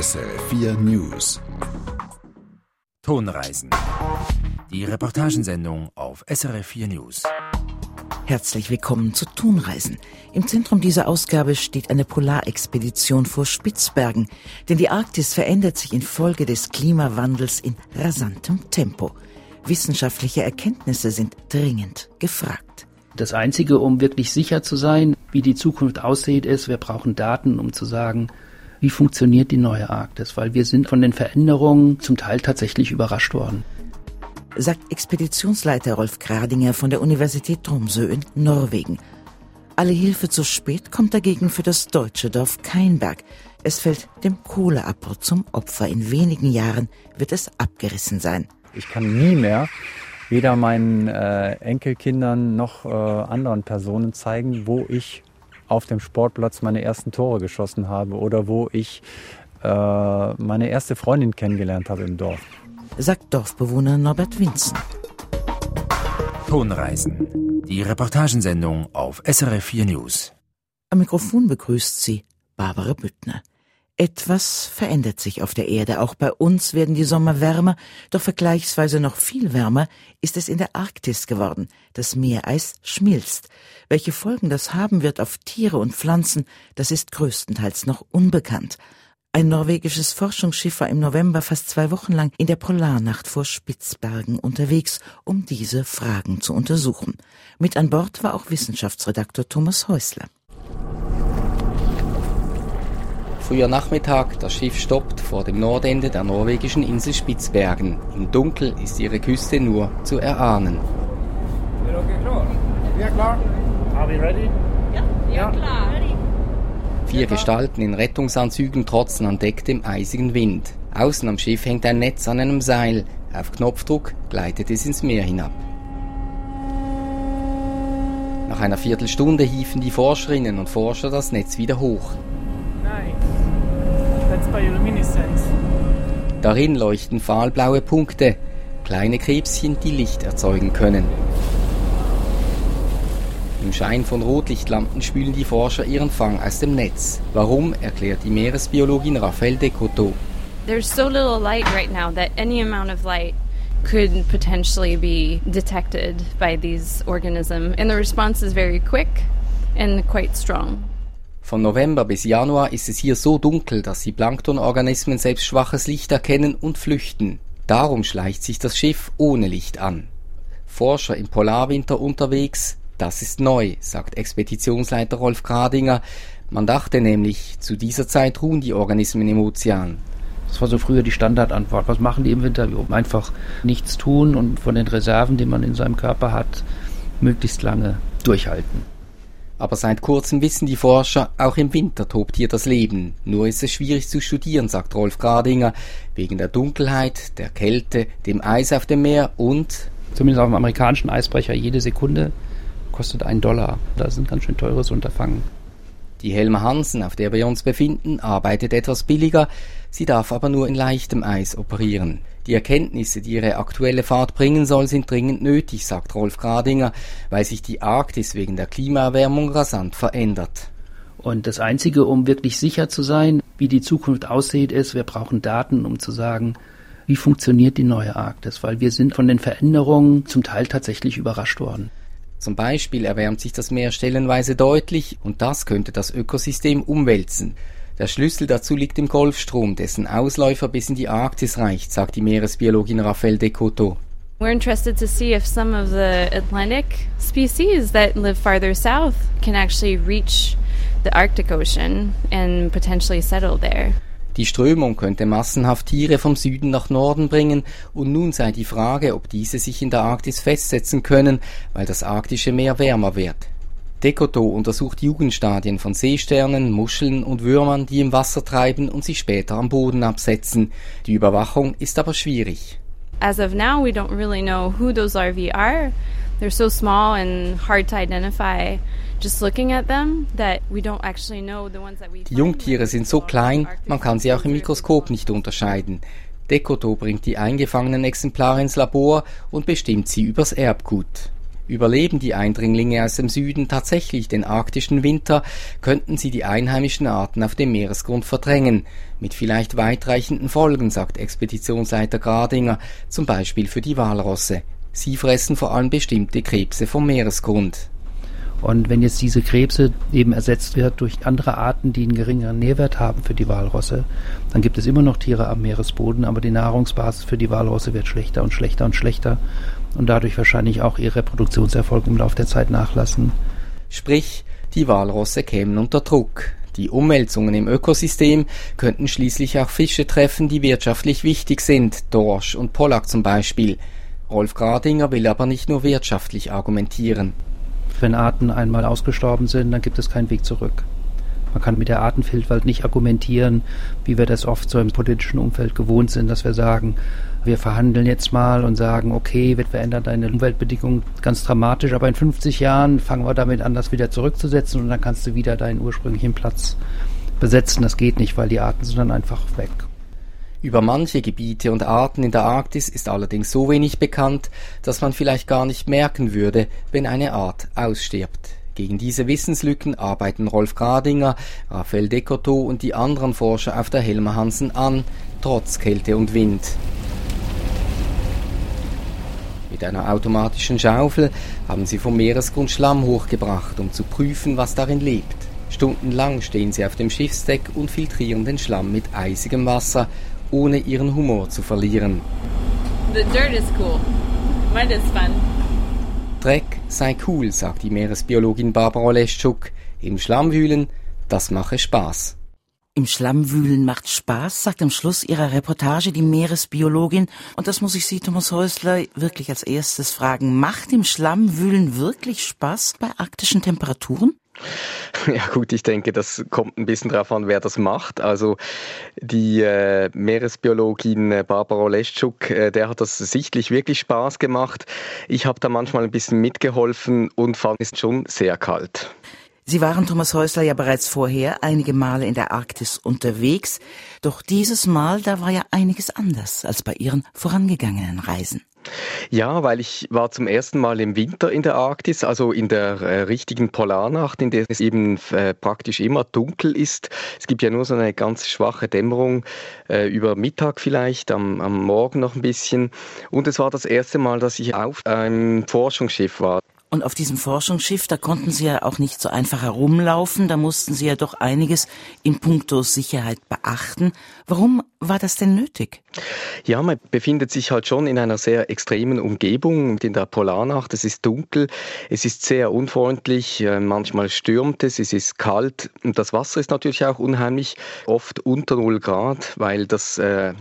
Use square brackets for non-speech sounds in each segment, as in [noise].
SRF4 News. Tonreisen. Die Reportagensendung auf SRF4 News. Herzlich willkommen zu Tonreisen. Im Zentrum dieser Ausgabe steht eine Polarexpedition vor Spitzbergen, denn die Arktis verändert sich infolge des Klimawandels in rasantem Tempo. Wissenschaftliche Erkenntnisse sind dringend gefragt. Das Einzige, um wirklich sicher zu sein, wie die Zukunft aussieht, ist, wir brauchen Daten, um zu sagen, wie funktioniert die neue Arktis, weil wir sind von den Veränderungen zum Teil tatsächlich überrascht worden sagt Expeditionsleiter Rolf Gradinger von der Universität Tromsø in Norwegen. Alle Hilfe zu spät kommt dagegen für das deutsche Dorf Keinberg. Es fällt dem Kohleabbau zum Opfer. In wenigen Jahren wird es abgerissen sein. Ich kann nie mehr weder meinen äh, Enkelkindern noch äh, anderen Personen zeigen, wo ich auf dem Sportplatz meine ersten Tore geschossen habe oder wo ich äh, meine erste Freundin kennengelernt habe im Dorf sagt Dorfbewohner Norbert Winzen. Tonreisen. Die Reportagensendung auf SRF4 News. Am Mikrofon begrüßt sie Barbara Büttner. Etwas verändert sich auf der Erde. Auch bei uns werden die Sommer wärmer, doch vergleichsweise noch viel wärmer ist es in der Arktis geworden. Das Meereis schmilzt. Welche Folgen das haben wird auf Tiere und Pflanzen, das ist größtenteils noch unbekannt. Ein norwegisches Forschungsschiff war im November fast zwei Wochen lang in der Polarnacht vor Spitzbergen unterwegs, um diese Fragen zu untersuchen. Mit an Bord war auch Wissenschaftsredaktor Thomas Häusler. Früher Nachmittag, das Schiff stoppt vor dem Nordende der norwegischen Insel Spitzbergen. Im Dunkel ist ihre Küste nur zu erahnen. Wir klar. Are we ready? Ja, ja klar. Vier Gestalten in Rettungsanzügen trotzen an Deck dem eisigen Wind. Außen am Schiff hängt ein Netz an einem Seil. Auf Knopfdruck gleitet es ins Meer hinab. Nach einer Viertelstunde hieven die Forscherinnen und Forscher das Netz wieder hoch. Darin leuchten fahlblaue Punkte, kleine Krebschen, die Licht erzeugen können. Im Schein von Rotlichtlampen spülen die Forscher ihren Fang aus dem Netz. Warum, erklärt die Meeresbiologin Raphael Decoteau. There's so little light right now that any amount of light could potentially be detected by these organisms and the response is very quick and quite strong. Von November bis Januar ist es hier so dunkel, dass die Planktonorganismen selbst schwaches Licht erkennen und flüchten. Darum schleicht sich das Schiff ohne Licht an. Forscher im Polarwinter unterwegs, das ist neu, sagt Expeditionsleiter Rolf Gradinger. Man dachte nämlich, zu dieser Zeit ruhen die Organismen im Ozean. Das war so früher die Standardantwort. Was machen die im Winter? Einfach nichts tun und von den Reserven, die man in seinem Körper hat, möglichst lange durchhalten. Aber seit kurzem wissen die Forscher, auch im Winter tobt hier das Leben. Nur ist es schwierig zu studieren, sagt Rolf Gradinger, wegen der Dunkelheit, der Kälte, dem Eis auf dem Meer und zumindest auf dem amerikanischen Eisbrecher jede Sekunde kostet ein Dollar. Das ist ein ganz schön teures Unterfangen. Die Helma Hansen, auf der wir uns befinden, arbeitet etwas billiger, sie darf aber nur in leichtem Eis operieren. Die Erkenntnisse, die ihre aktuelle Fahrt bringen soll, sind dringend nötig, sagt Rolf Gradinger, weil sich die Arktis wegen der Klimaerwärmung rasant verändert. Und das Einzige, um wirklich sicher zu sein, wie die Zukunft aussieht, ist, wir brauchen Daten, um zu sagen, wie funktioniert die neue Arktis, weil wir sind von den Veränderungen zum Teil tatsächlich überrascht worden. Zum Beispiel erwärmt sich das Meer stellenweise deutlich und das könnte das Ökosystem umwälzen. Der Schlüssel dazu liegt im Golfstrom, dessen Ausläufer bis in die Arktis reicht, sagt die Meeresbiologin Raphael Decoto. We're interested to see if some of the Atlantic species that live farther south can actually reach the Arctic Ocean and potentially settle there. Die Strömung könnte massenhaft Tiere vom Süden nach Norden bringen, und nun sei die Frage, ob diese sich in der Arktis festsetzen können, weil das arktische Meer wärmer wird. Dekoto untersucht Jugendstadien von Seesternen, Muscheln und Würmern, die im Wasser treiben und sich später am Boden absetzen. Die Überwachung ist aber schwierig. As of now, we don't really know who those RV are. They're so small and hard to identify. Die Jungtiere sind so klein, man kann sie auch im Mikroskop nicht unterscheiden. Dekoto bringt die eingefangenen Exemplare ins Labor und bestimmt sie übers Erbgut. Überleben die Eindringlinge aus dem Süden tatsächlich den arktischen Winter, könnten sie die einheimischen Arten auf dem Meeresgrund verdrängen, mit vielleicht weitreichenden Folgen, sagt Expeditionsleiter Gradinger, zum Beispiel für die Walrosse. Sie fressen vor allem bestimmte Krebse vom Meeresgrund. Und wenn jetzt diese Krebse eben ersetzt wird durch andere Arten, die einen geringeren Nährwert haben für die Walrosse, dann gibt es immer noch Tiere am Meeresboden, aber die Nahrungsbasis für die Walrosse wird schlechter und schlechter und schlechter und dadurch wahrscheinlich auch ihr Reproduktionserfolg im Laufe der Zeit nachlassen. Sprich, die Walrosse kämen unter Druck. Die Umwälzungen im Ökosystem könnten schließlich auch Fische treffen, die wirtschaftlich wichtig sind, Dorsch und Pollack zum Beispiel. Rolf Gradinger will aber nicht nur wirtschaftlich argumentieren. Wenn Arten einmal ausgestorben sind, dann gibt es keinen Weg zurück. Man kann mit der Artenvielfalt nicht argumentieren, wie wir das oft so im politischen Umfeld gewohnt sind, dass wir sagen, wir verhandeln jetzt mal und sagen, okay, wir verändern deine Umweltbedingungen ganz dramatisch, aber in 50 Jahren fangen wir damit an, das wieder zurückzusetzen und dann kannst du wieder deinen ursprünglichen Platz besetzen. Das geht nicht, weil die Arten sind dann einfach weg. Über manche Gebiete und Arten in der Arktis ist allerdings so wenig bekannt, dass man vielleicht gar nicht merken würde, wenn eine Art ausstirbt. Gegen diese Wissenslücken arbeiten Rolf Gradinger, Raphael Decoteau und die anderen Forscher auf der Helmer Hansen an, trotz Kälte und Wind. Mit einer automatischen Schaufel haben sie vom Meeresgrund Schlamm hochgebracht, um zu prüfen, was darin lebt. Stundenlang stehen sie auf dem Schiffsdeck und filtrieren den Schlamm mit eisigem Wasser, ohne ihren Humor zu verlieren. The dirt is cool. Mud is fun. Dreck sei cool, sagt die Meeresbiologin Barbara Leschuk. Im Schlamm wühlen, das mache Spaß. Im Schlammwühlen macht Spaß, sagt am Schluss ihrer Reportage die Meeresbiologin. Und das muss ich Sie, Thomas Häusler, wirklich als erstes fragen. Macht im Schlammwühlen wirklich Spaß bei arktischen Temperaturen? [laughs] Ja gut, ich denke, das kommt ein bisschen darauf an, wer das macht. Also die äh, Meeresbiologin äh, Barbara Leschuk, äh, der hat das sichtlich wirklich Spaß gemacht. Ich habe da manchmal ein bisschen mitgeholfen und fand es schon sehr kalt. Sie waren, Thomas Häusler, ja bereits vorher einige Male in der Arktis unterwegs. Doch dieses Mal, da war ja einiges anders als bei Ihren vorangegangenen Reisen. Ja, weil ich war zum ersten Mal im Winter in der Arktis, also in der äh, richtigen Polarnacht, in der es eben äh, praktisch immer dunkel ist. Es gibt ja nur so eine ganz schwache Dämmerung äh, über Mittag vielleicht, am, am Morgen noch ein bisschen. Und es war das erste Mal, dass ich auf einem Forschungsschiff war. Und auf diesem Forschungsschiff, da konnten Sie ja auch nicht so einfach herumlaufen, da mussten Sie ja doch einiges in puncto Sicherheit beachten. Warum war das denn nötig? Ja, man befindet sich halt schon in einer sehr extremen Umgebung in der Polarnacht. Es ist dunkel, es ist sehr unfreundlich, äh, manchmal stürmt es, es ist kalt und das Wasser ist natürlich auch unheimlich oft unter 0 Grad, weil das äh,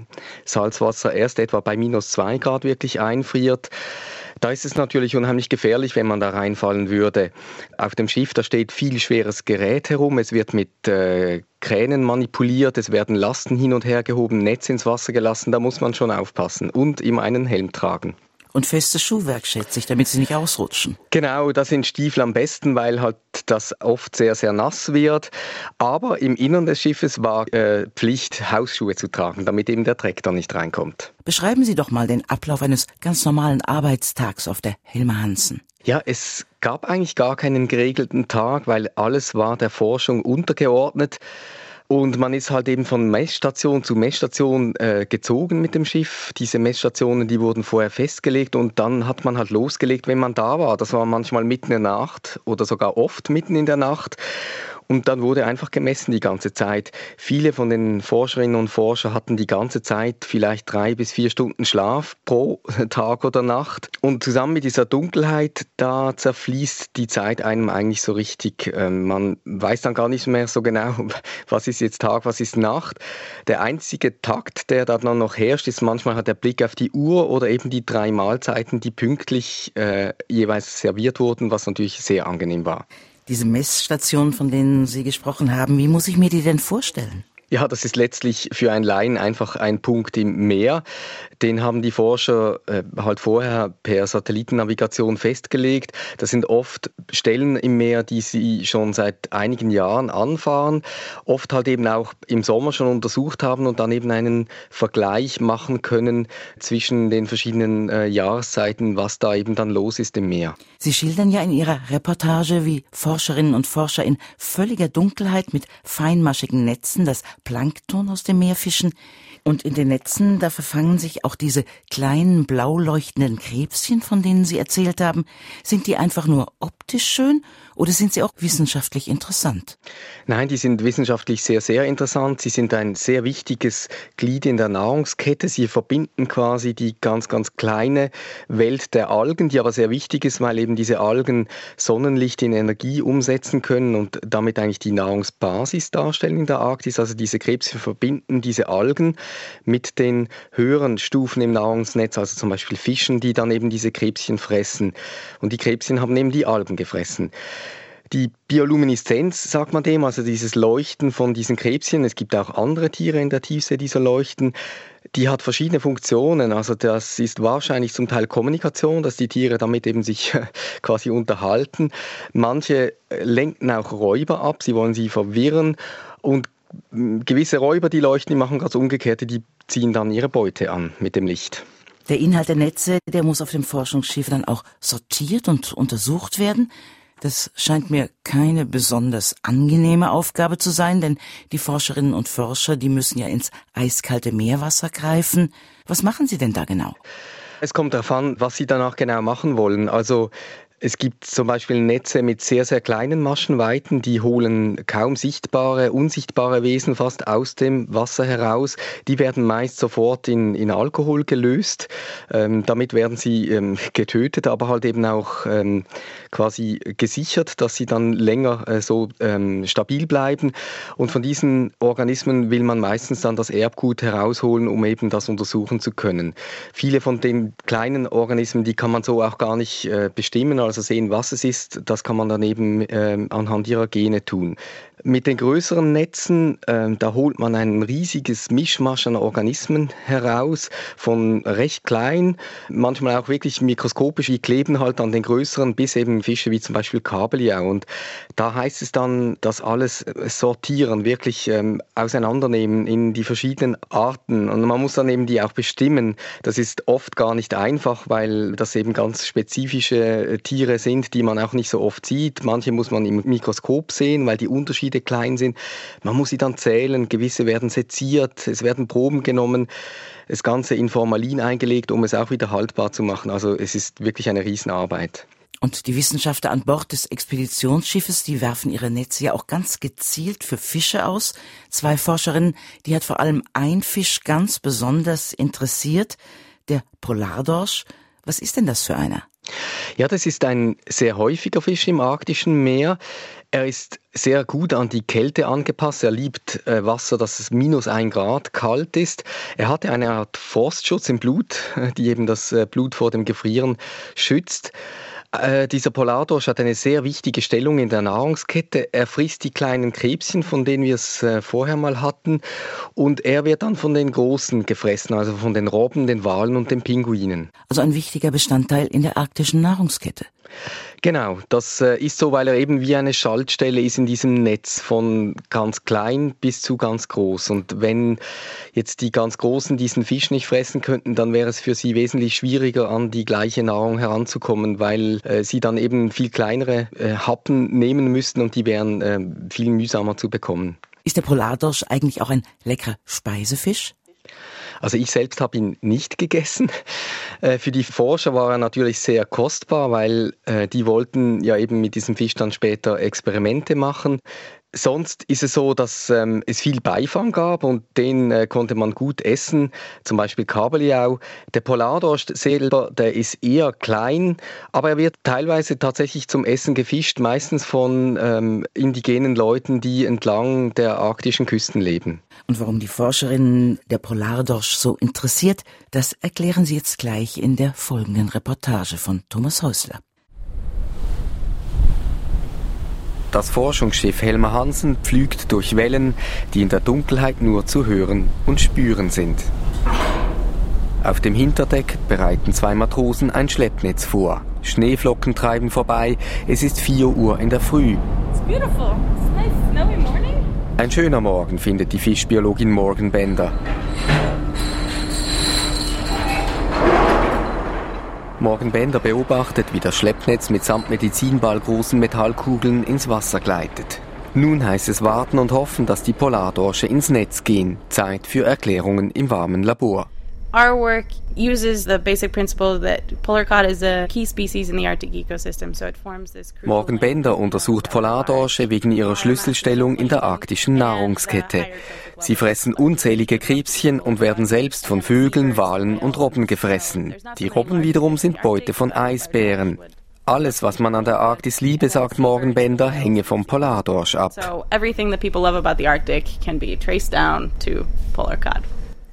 Salzwasser erst etwa bei minus 2 Grad wirklich einfriert. Da ist es natürlich unheimlich gefährlich, wenn man da reinfallen würde. Auf dem Schiff, da steht viel schweres Gerät herum. Es wird mit äh, Kränen manipuliert, es werden Lasten hin und her gehoben, Netz ins Wasser gelassen. Da muss man schon aufpassen und immer einen Helm tragen. Und festes Schuhwerk, schätze ich, damit sie nicht ausrutschen. Genau, da sind Stiefel am besten, weil halt das oft sehr, sehr nass wird. Aber im Innern des Schiffes war äh, Pflicht, Hausschuhe zu tragen, damit eben der Dreck da nicht reinkommt. Beschreiben Sie doch mal den Ablauf eines ganz normalen Arbeitstags auf der Helmer Hansen. Ja, es gab eigentlich gar keinen geregelten Tag, weil alles war der Forschung untergeordnet. Und man ist halt eben von Messstation zu Messstation äh, gezogen mit dem Schiff. Diese Messstationen, die wurden vorher festgelegt und dann hat man halt losgelegt, wenn man da war. Das war manchmal mitten in der Nacht oder sogar oft mitten in der Nacht. Und dann wurde einfach gemessen die ganze Zeit. Viele von den Forscherinnen und Forschern hatten die ganze Zeit vielleicht drei bis vier Stunden Schlaf pro [laughs] Tag oder Nacht. Und zusammen mit dieser Dunkelheit, da zerfließt die Zeit einem eigentlich so richtig. Ähm, man weiß dann gar nicht mehr so genau, [laughs] was ist jetzt Tag, was ist Nacht. Der einzige Takt, der da dann noch herrscht, ist manchmal hat der Blick auf die Uhr oder eben die drei Mahlzeiten, die pünktlich äh, jeweils serviert wurden, was natürlich sehr angenehm war. Diese Messstationen, von denen Sie gesprochen haben, wie muss ich mir die denn vorstellen? Ja, das ist letztlich für ein Laien einfach ein Punkt im Meer. Den haben die Forscher äh, halt vorher per Satellitennavigation festgelegt. Das sind oft Stellen im Meer, die sie schon seit einigen Jahren anfahren, oft halt eben auch im Sommer schon untersucht haben und dann eben einen Vergleich machen können zwischen den verschiedenen äh, Jahreszeiten, was da eben dann los ist im Meer. Sie schildern ja in Ihrer Reportage, wie Forscherinnen und Forscher in völliger Dunkelheit mit feinmaschigen Netzen das Plankton aus dem Meer fischen. Und in den Netzen, da verfangen sich auch diese kleinen blau leuchtenden Krebschen, von denen Sie erzählt haben. Sind die einfach nur optisch schön oder sind sie auch wissenschaftlich interessant? Nein, die sind wissenschaftlich sehr, sehr interessant. Sie sind ein sehr wichtiges Glied in der Nahrungskette. Sie verbinden quasi die ganz, ganz kleine Welt der Algen, die aber sehr wichtig ist, weil eben diese Algen Sonnenlicht in Energie umsetzen können und damit eigentlich die Nahrungsbasis darstellen in der Arktis. Also diese Krebse verbinden diese Algen mit den höheren Stufen im Nahrungsnetz, also zum Beispiel Fischen, die dann eben diese Krebschen fressen. Und die Krebschen haben eben die Algen gefressen. Die Biolumineszenz, sagt man dem, also dieses Leuchten von diesen Krebschen, es gibt auch andere Tiere in der Tiefsee, die so leuchten, die hat verschiedene Funktionen. Also das ist wahrscheinlich zum Teil Kommunikation, dass die Tiere damit eben sich quasi unterhalten. Manche lenken auch Räuber ab, sie wollen sie verwirren und gewisse Räuber, die leuchten, die machen das Umgekehrte, die ziehen dann ihre Beute an mit dem Licht. Der Inhalt der Netze, der muss auf dem Forschungsschiff dann auch sortiert und untersucht werden. Das scheint mir keine besonders angenehme Aufgabe zu sein, denn die Forscherinnen und Forscher, die müssen ja ins eiskalte Meerwasser greifen. Was machen Sie denn da genau? Es kommt darauf an, was Sie danach genau machen wollen. Also es gibt zum Beispiel Netze mit sehr, sehr kleinen Maschenweiten, die holen kaum sichtbare, unsichtbare Wesen fast aus dem Wasser heraus. Die werden meist sofort in, in Alkohol gelöst. Ähm, damit werden sie ähm, getötet, aber halt eben auch ähm, quasi gesichert, dass sie dann länger äh, so ähm, stabil bleiben. Und von diesen Organismen will man meistens dann das Erbgut herausholen, um eben das untersuchen zu können. Viele von den kleinen Organismen, die kann man so auch gar nicht äh, bestimmen also sehen, was es ist, das kann man dann eben äh, anhand ihrer Gene tun. Mit den größeren Netzen, äh, da holt man ein riesiges Mischmasch an Organismen heraus, von recht klein, manchmal auch wirklich mikroskopisch, die kleben halt an den größeren, bis eben Fische wie zum Beispiel Kabeljau. Und da heißt es dann, das alles sortieren, wirklich ähm, auseinandernehmen in die verschiedenen Arten. Und man muss dann eben die auch bestimmen. Das ist oft gar nicht einfach, weil das eben ganz spezifische Tiere Tiere sind, die man auch nicht so oft sieht. Manche muss man im Mikroskop sehen, weil die Unterschiede klein sind. Man muss sie dann zählen, gewisse werden seziert, es werden Proben genommen, das Ganze in Formalin eingelegt, um es auch wieder haltbar zu machen. Also es ist wirklich eine Riesenarbeit. Und die Wissenschaftler an Bord des Expeditionsschiffes, die werfen ihre Netze ja auch ganz gezielt für Fische aus. Zwei Forscherinnen, die hat vor allem ein Fisch ganz besonders interessiert, der Polardorsch. Was ist denn das für einer? Ja, das ist ein sehr häufiger Fisch im arktischen Meer. Er ist sehr gut an die Kälte angepasst. Er liebt äh, Wasser, das minus ein Grad kalt ist. Er hatte eine Art Forstschutz im Blut, [laughs] die eben das äh, Blut vor dem Gefrieren schützt. Äh, dieser Polardorsch hat eine sehr wichtige Stellung in der Nahrungskette. Er frisst die kleinen Krebschen, von denen wir es äh, vorher mal hatten, und er wird dann von den Großen gefressen, also von den Robben, den Walen und den Pinguinen. Also ein wichtiger Bestandteil in der arktischen Nahrungskette. Genau, das äh, ist so, weil er eben wie eine Schaltstelle ist in diesem Netz von ganz klein bis zu ganz groß. Und wenn jetzt die ganz Großen diesen Fisch nicht fressen könnten, dann wäre es für sie wesentlich schwieriger, an die gleiche Nahrung heranzukommen, weil äh, sie dann eben viel kleinere äh, Happen nehmen müssten und die wären viel mühsamer zu bekommen. Ist der Polardorsch eigentlich auch ein leckerer Speisefisch? Also ich selbst habe ihn nicht gegessen. [laughs] Äh, für die Forscher war er natürlich sehr kostbar, weil äh, die wollten ja eben mit diesem Fisch dann später Experimente machen. Sonst ist es so, dass ähm, es viel Beifang gab und den äh, konnte man gut essen, zum Beispiel Kabeljau. Der Polardorsch selber, der ist eher klein, aber er wird teilweise tatsächlich zum Essen gefischt, meistens von ähm, indigenen Leuten, die entlang der arktischen Küsten leben. Und warum die Forscherinnen der Polardorsch so interessiert, das erklären sie jetzt gleich in der folgenden Reportage von Thomas Häusler. Das Forschungsschiff Helmer Hansen pflügt durch Wellen, die in der Dunkelheit nur zu hören und spüren sind. Auf dem Hinterdeck bereiten zwei Matrosen ein Schleppnetz vor. Schneeflocken treiben vorbei. Es ist 4 Uhr in der Früh. Ein schöner Morgen findet die Fischbiologin Morgan Bender. Morgan Bender beobachtet, wie das Schleppnetz mitsamt Medizinball großen Metallkugeln ins Wasser gleitet. Nun heißt es warten und hoffen, dass die Polardorsche ins Netz gehen. Zeit für Erklärungen im warmen Labor. Our work uses the basic principle that polar cod is a key species in the Arctic ecosystem, so it forms this Morgan Bender untersucht Polardorsche wegen ihrer Schlüsselstellung in der arktischen Nahrungskette. Sie fressen unzählige Krebschen und werden selbst von Vögeln, Walen und Robben gefressen. Die Robben wiederum sind Beute von Eisbären. Alles, was man an der Arktis liebe, sagt Morgan Bender, hänge vom Polardorsch ab. So everything that people love about the Arctic can be traced down to polar cod.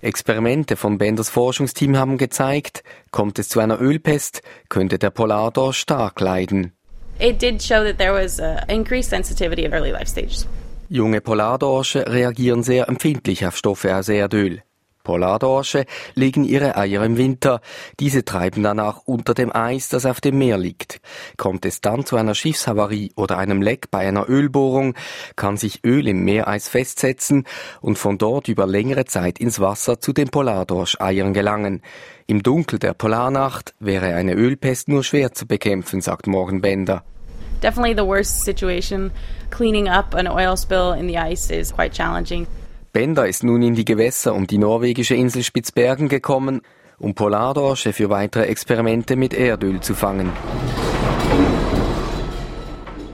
Experimente von Benders Forschungsteam haben gezeigt, kommt es zu einer Ölpest, könnte der Polardorsch stark leiden. It did show that there was uh, increased sensitivity at early life stages. Junge Polardorsche reagieren sehr empfindlich auf Stoffe aus Erdöl. Polardorsche legen ihre Eier im Winter. Diese treiben danach unter dem Eis, das auf dem Meer liegt. Kommt es dann zu einer Schiffshavarie oder einem Leck bei einer Ölbohrung, kann sich Öl im Meereis festsetzen und von dort über längere Zeit ins Wasser zu den Polardorscheiern gelangen. Im Dunkel der Polarnacht wäre eine Ölpest nur schwer zu bekämpfen, sagt Morgan Bender. Definitely the worst situation. Cleaning up an oil spill in the ice is quite challenging. Bender ist nun in die Gewässer um die norwegische Insel Spitzbergen gekommen, um Polardorsche für weitere Experimente mit Erdöl zu fangen.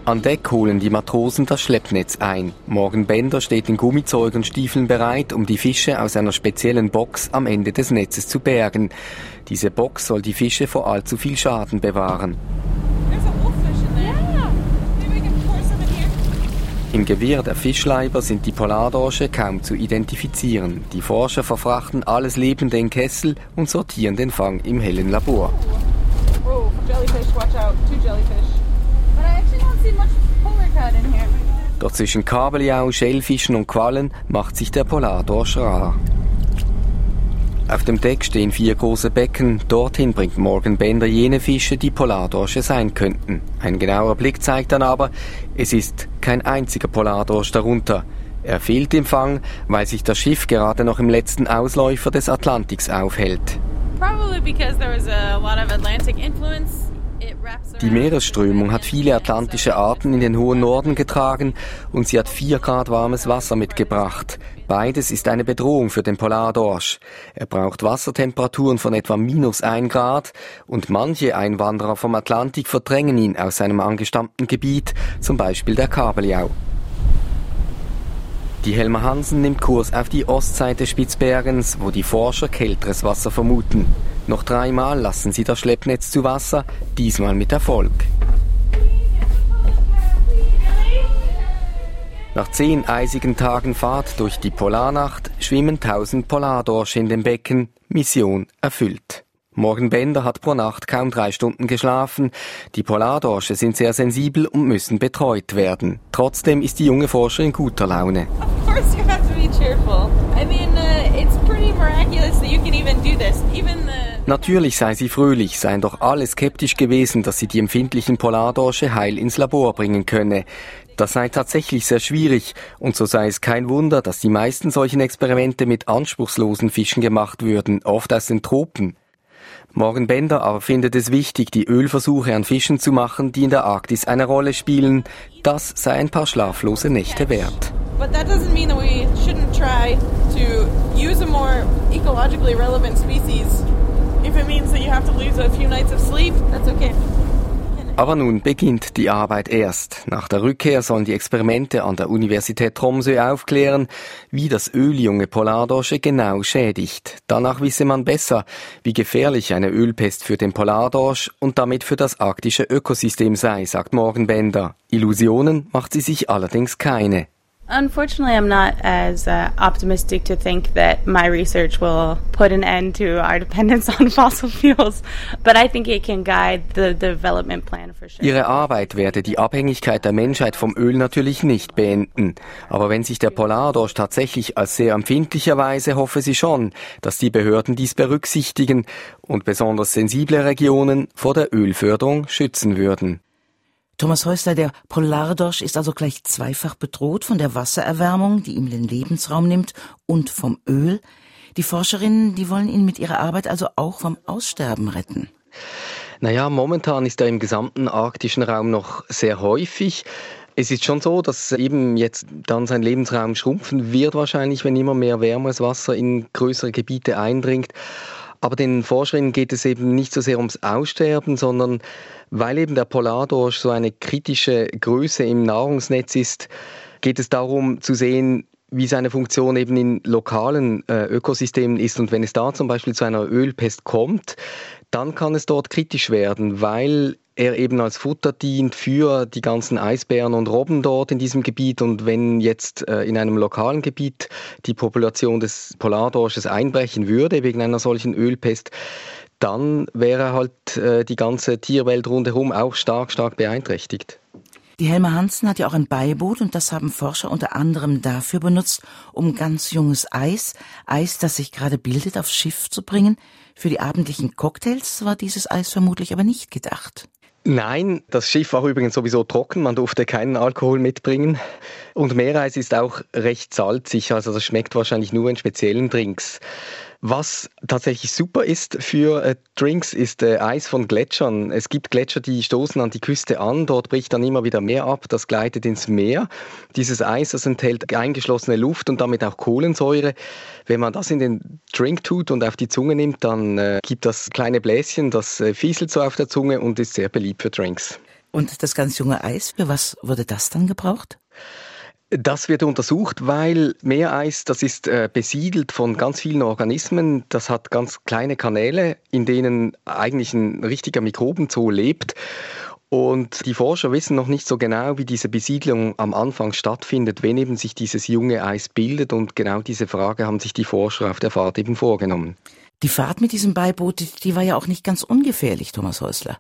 An Deck holen die Matrosen das Schleppnetz ein. Morgan Bender steht in Gummizeug und Stiefeln bereit, um die Fische aus einer speziellen Box am Ende des Netzes zu bergen. Diese Box soll die Fische vor allzu viel Schaden bewahren. Im Gewirr der Fischleiber sind die Polardorsche kaum zu identifizieren. Die Forscher verfrachten alles Lebende in Kessel und sortieren den Fang im hellen Labor. Oh. Doch zwischen Kabeljau, Schellfischen und Quallen macht sich der Polardorsch rar. Auf dem Deck stehen vier große Becken. Dorthin bringt Morgan Bender jene Fische, die Polardorsche sein könnten. Ein genauer Blick zeigt dann aber, es ist kein einziger Polardorsch darunter. Er fehlt im Fang, weil sich das Schiff gerade noch im letzten Ausläufer des Atlantiks aufhält. Probably because there was a lot of Atlantic influence. Die Meeresströmung hat viele atlantische Arten in den hohen Norden getragen und sie hat vier Grad warmes Wasser mitgebracht. Beides ist eine Bedrohung für den Polardorsch. Er braucht Wassertemperaturen von etwa minus ein Grad und manche Einwanderer vom Atlantik verdrängen ihn aus seinem angestammten Gebiet, zum Beispiel der Kabeljau. Die Helmer Hansen nimmt Kurs auf die Ostseite Spitzbergens, wo die Forscher kälteres Wasser vermuten. Noch dreimal lassen sie das Schleppnetz zu Wasser, diesmal mit Erfolg. Nach zehn eisigen Tagen Fahrt durch die Polarnacht schwimmen tausend Polardorsche in dem Becken. Mission erfüllt. Morgan Bender hat pro Nacht kaum drei Stunden geschlafen. Die Polardorsche sind sehr sensibel und müssen betreut werden. Trotzdem ist die junge Forscherin in guter Laune. Of course, you have to be cheerful. I mean, uh, it's pretty miraculous that you can Natürlich sei sie fröhlich, seien doch alle skeptisch gewesen, dass sie die empfindlichen Polardorsche heil ins Labor bringen könne. Das sei tatsächlich sehr schwierig und so sei es kein Wunder, dass die meisten solchen Experimente mit anspruchslosen Fischen gemacht würden, oft aus den Tropen. Morgan Bender aber findet es wichtig, die Ölversuche an Fischen zu machen, die in der Arktis eine Rolle spielen. Das sei ein paar schlaflose Nächte wert. But that doesn't mean that we shouldn't try to use a more ecologically relevant species. Aber nun beginnt die Arbeit erst. Nach der Rückkehr sollen die Experimente an der Universität Tromsø aufklären, wie das Öl junge Polardorsche genau schädigt. Danach wisse man besser, wie gefährlich eine Ölpest für den Polardorsch und damit für das arktische Ökosystem sei, sagt Morgan Bender. Illusionen macht sie sich allerdings keine. Unfortunately, I'm not as uh, optimistic to think that my research will put an end to our [laughs] dependence on fossil fuels, but I think it can guide the development plan for sure. Ihre Arbeit werde die Abhängigkeit der Menschheit vom Öl natürlich nicht beenden. Aber wenn sich der Polardorsch tatsächlich als sehr empfindlich erweise, hoffe sie schon, dass die Behörden dies berücksichtigen und besonders sensible Regionen vor der Ölförderung schützen würden. Thomas Häusler, der Polardorsch ist also gleich zweifach bedroht von der Wassererwärmung, die ihm den Lebensraum nimmt, und vom Öl. Die Forscherinnen, die wollen ihn mit ihrer Arbeit also auch vom Aussterben retten. Naja, momentan ist er im gesamten arktischen Raum noch sehr häufig. Es ist schon so, dass eben jetzt dann sein Lebensraum schrumpfen wird wahrscheinlich, wenn immer mehr wärmeres Wasser in größere Gebiete eindringt. Aber den Forscherinnen geht es eben nicht so sehr ums Aussterben, sondern weil eben der Polardorsch so eine kritische Größe im Nahrungsnetz ist, geht es darum zu sehen, wie seine Funktion eben in lokalen äh, Ökosystemen ist. Und wenn es da zum Beispiel zu einer Ölpest kommt, dann kann es dort kritisch werden, weil er eben als Futter dient für die ganzen Eisbären und Robben dort in diesem Gebiet. Und wenn jetzt äh, in einem lokalen Gebiet die Population des Polardorsches einbrechen würde wegen einer solchen Ölpest, dann wäre halt äh, die ganze Tierwelt rundherum auch stark, stark beeinträchtigt. Die Helma Hansen hat ja auch ein Beiboot und das haben Forscher unter anderem dafür benutzt, um ganz junges Eis, Eis, das sich gerade bildet, aufs Schiff zu bringen. Für die abendlichen Cocktails war dieses Eis vermutlich aber nicht gedacht. Nein, das Schiff war übrigens sowieso trocken, man durfte keinen Alkohol mitbringen. Und Meereis ist auch recht salzig, also das schmeckt wahrscheinlich nur in speziellen Drinks. Was tatsächlich super ist für äh, Drinks, ist äh, Eis von Gletschern. Es gibt Gletscher, die stoßen an die Küste an, dort bricht dann immer wieder Meer ab, das gleitet ins Meer. Dieses Eis, das enthält eingeschlossene Luft und damit auch Kohlensäure. Wenn man das in den Drink tut und auf die Zunge nimmt, dann äh, gibt das kleine Bläschen, das äh, fieselt so auf der Zunge und ist sehr beliebt für Drinks. Und das ganz junge Eis, für was wurde das dann gebraucht? Das wird untersucht, weil Meereis, das ist äh, besiedelt von ganz vielen Organismen. Das hat ganz kleine Kanäle, in denen eigentlich ein richtiger Mikrobenzoo lebt. Und die Forscher wissen noch nicht so genau, wie diese Besiedlung am Anfang stattfindet, wenn eben sich dieses junge Eis bildet. Und genau diese Frage haben sich die Forscher auf der Fahrt eben vorgenommen. Die Fahrt mit diesem Beiboot, die war ja auch nicht ganz ungefährlich, Thomas Häusler.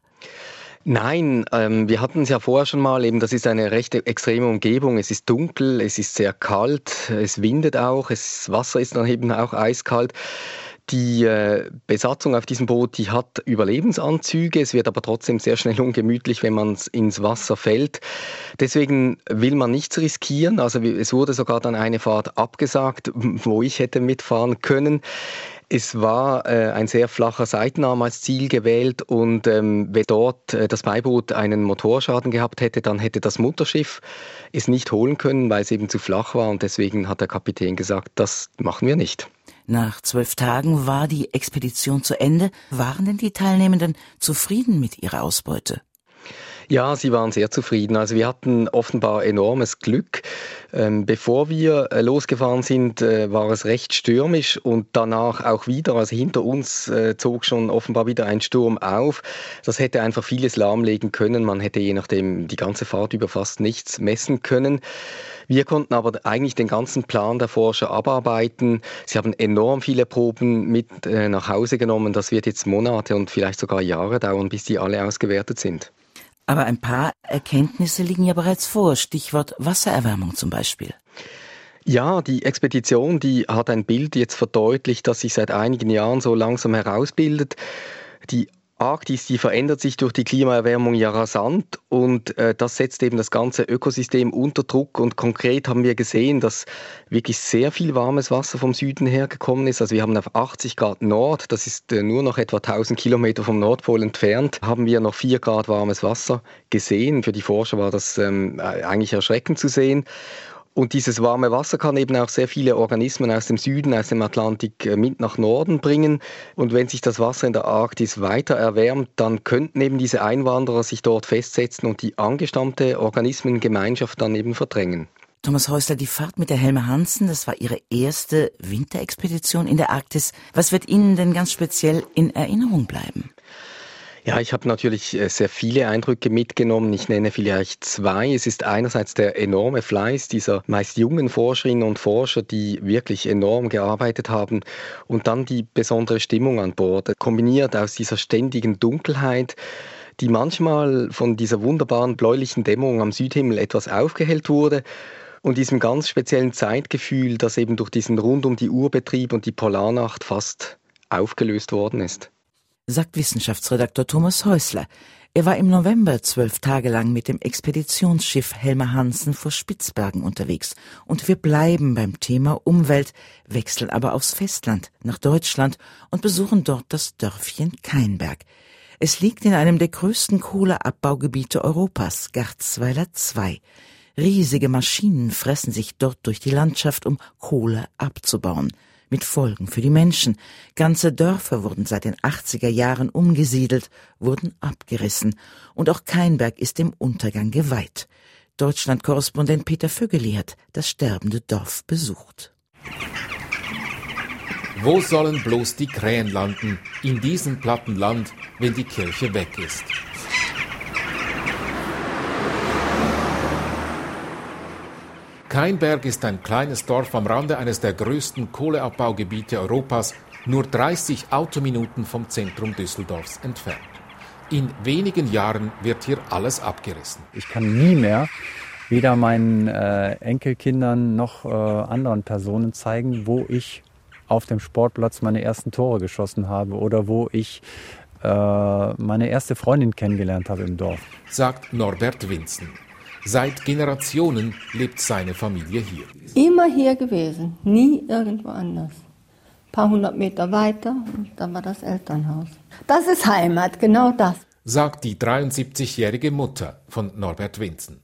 Nein, ähm, wir hatten es ja vorher schon mal, eben das ist eine recht extreme Umgebung. Es ist dunkel, es ist sehr kalt, es windet auch, das Wasser ist dann eben auch eiskalt. Die äh, Besatzung auf diesem Boot, die hat Überlebensanzüge, es wird aber trotzdem sehr schnell ungemütlich, wenn man ins Wasser fällt. Deswegen will man nichts riskieren. Also es wurde sogar dann eine Fahrt abgesagt, wo ich hätte mitfahren können. Es war äh, ein sehr flacher Seitenarm als Ziel gewählt und ähm, wenn dort äh, das Beiboot einen Motorschaden gehabt hätte, dann hätte das Mutterschiff es nicht holen können, weil es eben zu flach war und deswegen hat der Kapitän gesagt, das machen wir nicht. Nach zwölf Tagen war die Expedition zu Ende. Waren denn die Teilnehmenden zufrieden mit ihrer Ausbeute? Ja, sie waren sehr zufrieden. Also wir hatten offenbar enormes Glück. Ähm, bevor wir äh, losgefahren sind, äh, war es recht stürmisch und danach auch wieder. Also hinter uns äh, zog schon offenbar wieder ein Sturm auf. Das hätte einfach vieles lahmlegen können. Man hätte je nachdem die ganze Fahrt über fast nichts messen können. Wir konnten aber eigentlich den ganzen Plan der Forscher abarbeiten. Sie haben enorm viele Proben mit äh, nach Hause genommen. Das wird jetzt Monate und vielleicht sogar Jahre dauern, bis die alle ausgewertet sind. Aber ein paar Erkenntnisse liegen ja bereits vor, Stichwort Wassererwärmung zum Beispiel. Ja, die Expedition, die hat ein Bild jetzt verdeutlicht, das sich seit einigen Jahren so langsam herausbildet. Die Arktis, die verändert sich durch die Klimaerwärmung ja rasant und äh, das setzt eben das ganze Ökosystem unter Druck und konkret haben wir gesehen, dass wirklich sehr viel warmes Wasser vom Süden her gekommen ist. Also wir haben auf 80 Grad Nord, das ist äh, nur noch etwa 1000 Kilometer vom Nordpol entfernt, haben wir noch 4 Grad warmes Wasser gesehen. Für die Forscher war das ähm, eigentlich erschreckend zu sehen. Und dieses warme Wasser kann eben auch sehr viele Organismen aus dem Süden, aus dem Atlantik äh, mit nach Norden bringen. Und wenn sich das Wasser in der Arktis weiter erwärmt, dann könnten eben diese Einwanderer sich dort festsetzen und die angestammte Organismengemeinschaft dann eben verdrängen. Thomas Häusler, die Fahrt mit der Helme Hansen, das war Ihre erste Winterexpedition in der Arktis. Was wird Ihnen denn ganz speziell in Erinnerung bleiben? Ja, ich habe natürlich äh, sehr viele Eindrücke mitgenommen. Ich nenne vielleicht zwei. Es ist einerseits der enorme Fleiß dieser meist jungen Forscherinnen und Forscher, die wirklich enorm gearbeitet haben. Und dann die besondere Stimmung an Bord, kombiniert aus dieser ständigen Dunkelheit, die manchmal von dieser wunderbaren bläulichen Dämmerung am Südhimmel etwas aufgehellt wurde und diesem ganz speziellen Zeitgefühl, das eben durch diesen rund um die Uhr Betrieb und die Polarnacht fast aufgelöst worden ist sagt Wissenschaftsredakteur Thomas Häusler. Er war im November zwölf Tage lang mit dem Expeditionsschiff Helmer Hansen vor Spitzbergen unterwegs. Und wir bleiben beim Thema Umwelt, wechseln aber aufs Festland, nach Deutschland und besuchen dort das Dörfchen Keinberg. Es liegt in einem der größten Kohleabbaugebiete Europas, Garzweiler II. Riesige Maschinen fressen sich dort durch die Landschaft, um Kohle abzubauen mit Folgen für die Menschen. Ganze Dörfer wurden seit den 80er Jahren umgesiedelt, wurden abgerissen. Und auch Keinberg ist dem Untergang geweiht. Deutschland-Korrespondent Peter Vögeli hat das sterbende Dorf besucht. Wo sollen bloß die Krähen landen in diesem platten Land, wenn die Kirche weg ist? Keinberg ist ein kleines Dorf am Rande eines der größten Kohleabbaugebiete Europas, nur 30 Autominuten vom Zentrum Düsseldorfs entfernt. In wenigen Jahren wird hier alles abgerissen. Ich kann nie mehr weder meinen äh, Enkelkindern noch äh, anderen Personen zeigen, wo ich auf dem Sportplatz meine ersten Tore geschossen habe oder wo ich äh, meine erste Freundin kennengelernt habe im Dorf. Sagt Norbert Winzen. Seit Generationen lebt seine Familie hier. Immer hier gewesen, nie irgendwo anders. Ein paar hundert Meter weiter und dann war das Elternhaus. Das ist Heimat, genau das. Sagt die 73-jährige Mutter von Norbert Winzen.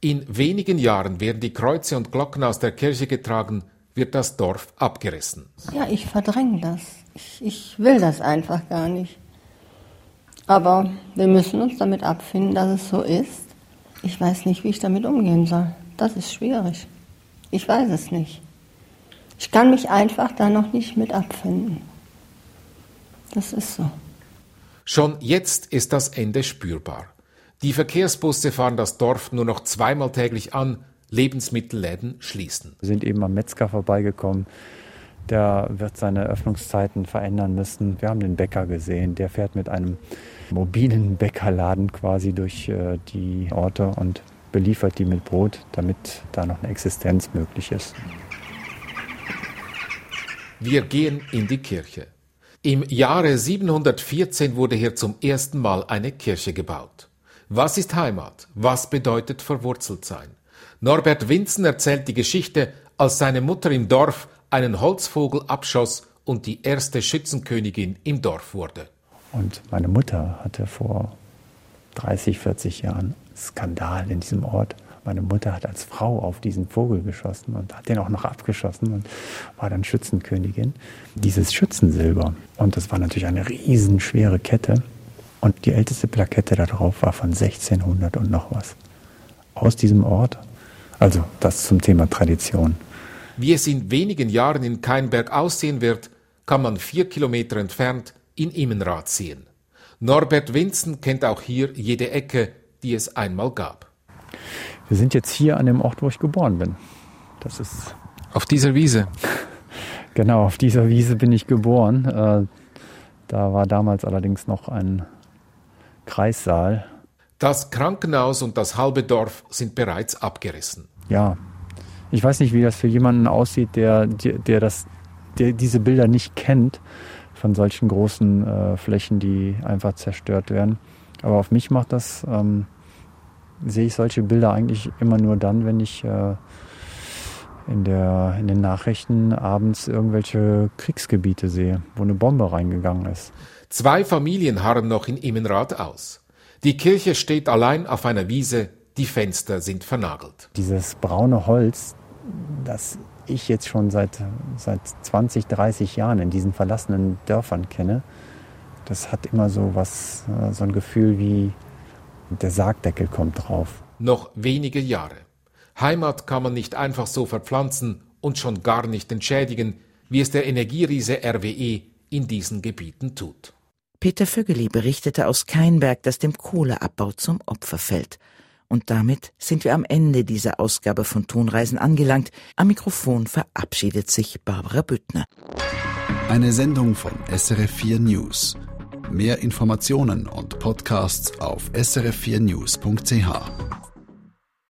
In wenigen Jahren werden die Kreuze und Glocken aus der Kirche getragen, wird das Dorf abgerissen. Ja, ich verdränge das. Ich, ich will das einfach gar nicht. Aber wir müssen uns damit abfinden, dass es so ist. Ich weiß nicht, wie ich damit umgehen soll. Das ist schwierig. Ich weiß es nicht. Ich kann mich einfach da noch nicht mit abfinden. Das ist so. Schon jetzt ist das Ende spürbar. Die Verkehrsbusse fahren das Dorf nur noch zweimal täglich an, Lebensmittelläden schließen. Wir sind eben am Metzger vorbeigekommen. Der wird seine Öffnungszeiten verändern müssen. Wir haben den Bäcker gesehen, der fährt mit einem mobilen Bäckerladen quasi durch äh, die Orte und beliefert die mit Brot, damit da noch eine Existenz möglich ist. Wir gehen in die Kirche. Im Jahre 714 wurde hier zum ersten Mal eine Kirche gebaut. Was ist Heimat? Was bedeutet verwurzelt sein? Norbert Winzen erzählt die Geschichte, als seine Mutter im Dorf einen Holzvogel abschoss und die erste Schützenkönigin im Dorf wurde. Und meine Mutter hatte vor 30, 40 Jahren Skandal in diesem Ort. Meine Mutter hat als Frau auf diesen Vogel geschossen und hat den auch noch abgeschossen und war dann Schützenkönigin. Dieses Schützensilber. Und das war natürlich eine riesenschwere Kette. Und die älteste Plakette darauf war von 1600 und noch was. Aus diesem Ort. Also das zum Thema Tradition. Wie es in wenigen Jahren in Keinberg aussehen wird, kann man vier Kilometer entfernt in Immenrath sehen. Norbert Winzen kennt auch hier jede Ecke, die es einmal gab. Wir sind jetzt hier an dem Ort, wo ich geboren bin. Das ist auf dieser Wiese. [laughs] Genau, auf dieser Wiese bin ich geboren. Äh, da war damals allerdings noch ein Kreissaal. Das Krankenhaus und das halbe Dorf sind bereits abgerissen. Ja, ich weiß nicht, wie das für jemanden aussieht, der, der, das, der diese Bilder nicht kennt von solchen großen äh, Flächen, die einfach zerstört werden. Aber auf mich macht das, ähm, sehe ich solche Bilder eigentlich immer nur dann, wenn ich äh, in, der, in den Nachrichten abends irgendwelche Kriegsgebiete sehe, wo eine Bombe reingegangen ist. Zwei Familien harren noch in Immenrath aus. Die Kirche steht allein auf einer Wiese, die Fenster sind vernagelt. Dieses braune Holz, das ich jetzt schon seit, seit 20, 30 Jahren in diesen verlassenen Dörfern kenne, das hat immer so was, äh, so ein Gefühl wie der Sargdeckel kommt drauf. Noch wenige Jahre. Heimat kann man nicht einfach so verpflanzen und schon gar nicht entschädigen, wie es der Energieriese RWE in diesen Gebieten tut. Peter Vögeli berichtete aus Keinberg, dass dem Kohleabbau zum Opfer fällt. Und damit sind wir am Ende dieser Ausgabe von Tonreisen angelangt. Am Mikrofon verabschiedet sich Barbara Büttner. Eine Sendung von SRF4 News. Mehr Informationen und Podcasts auf srf4news.ch.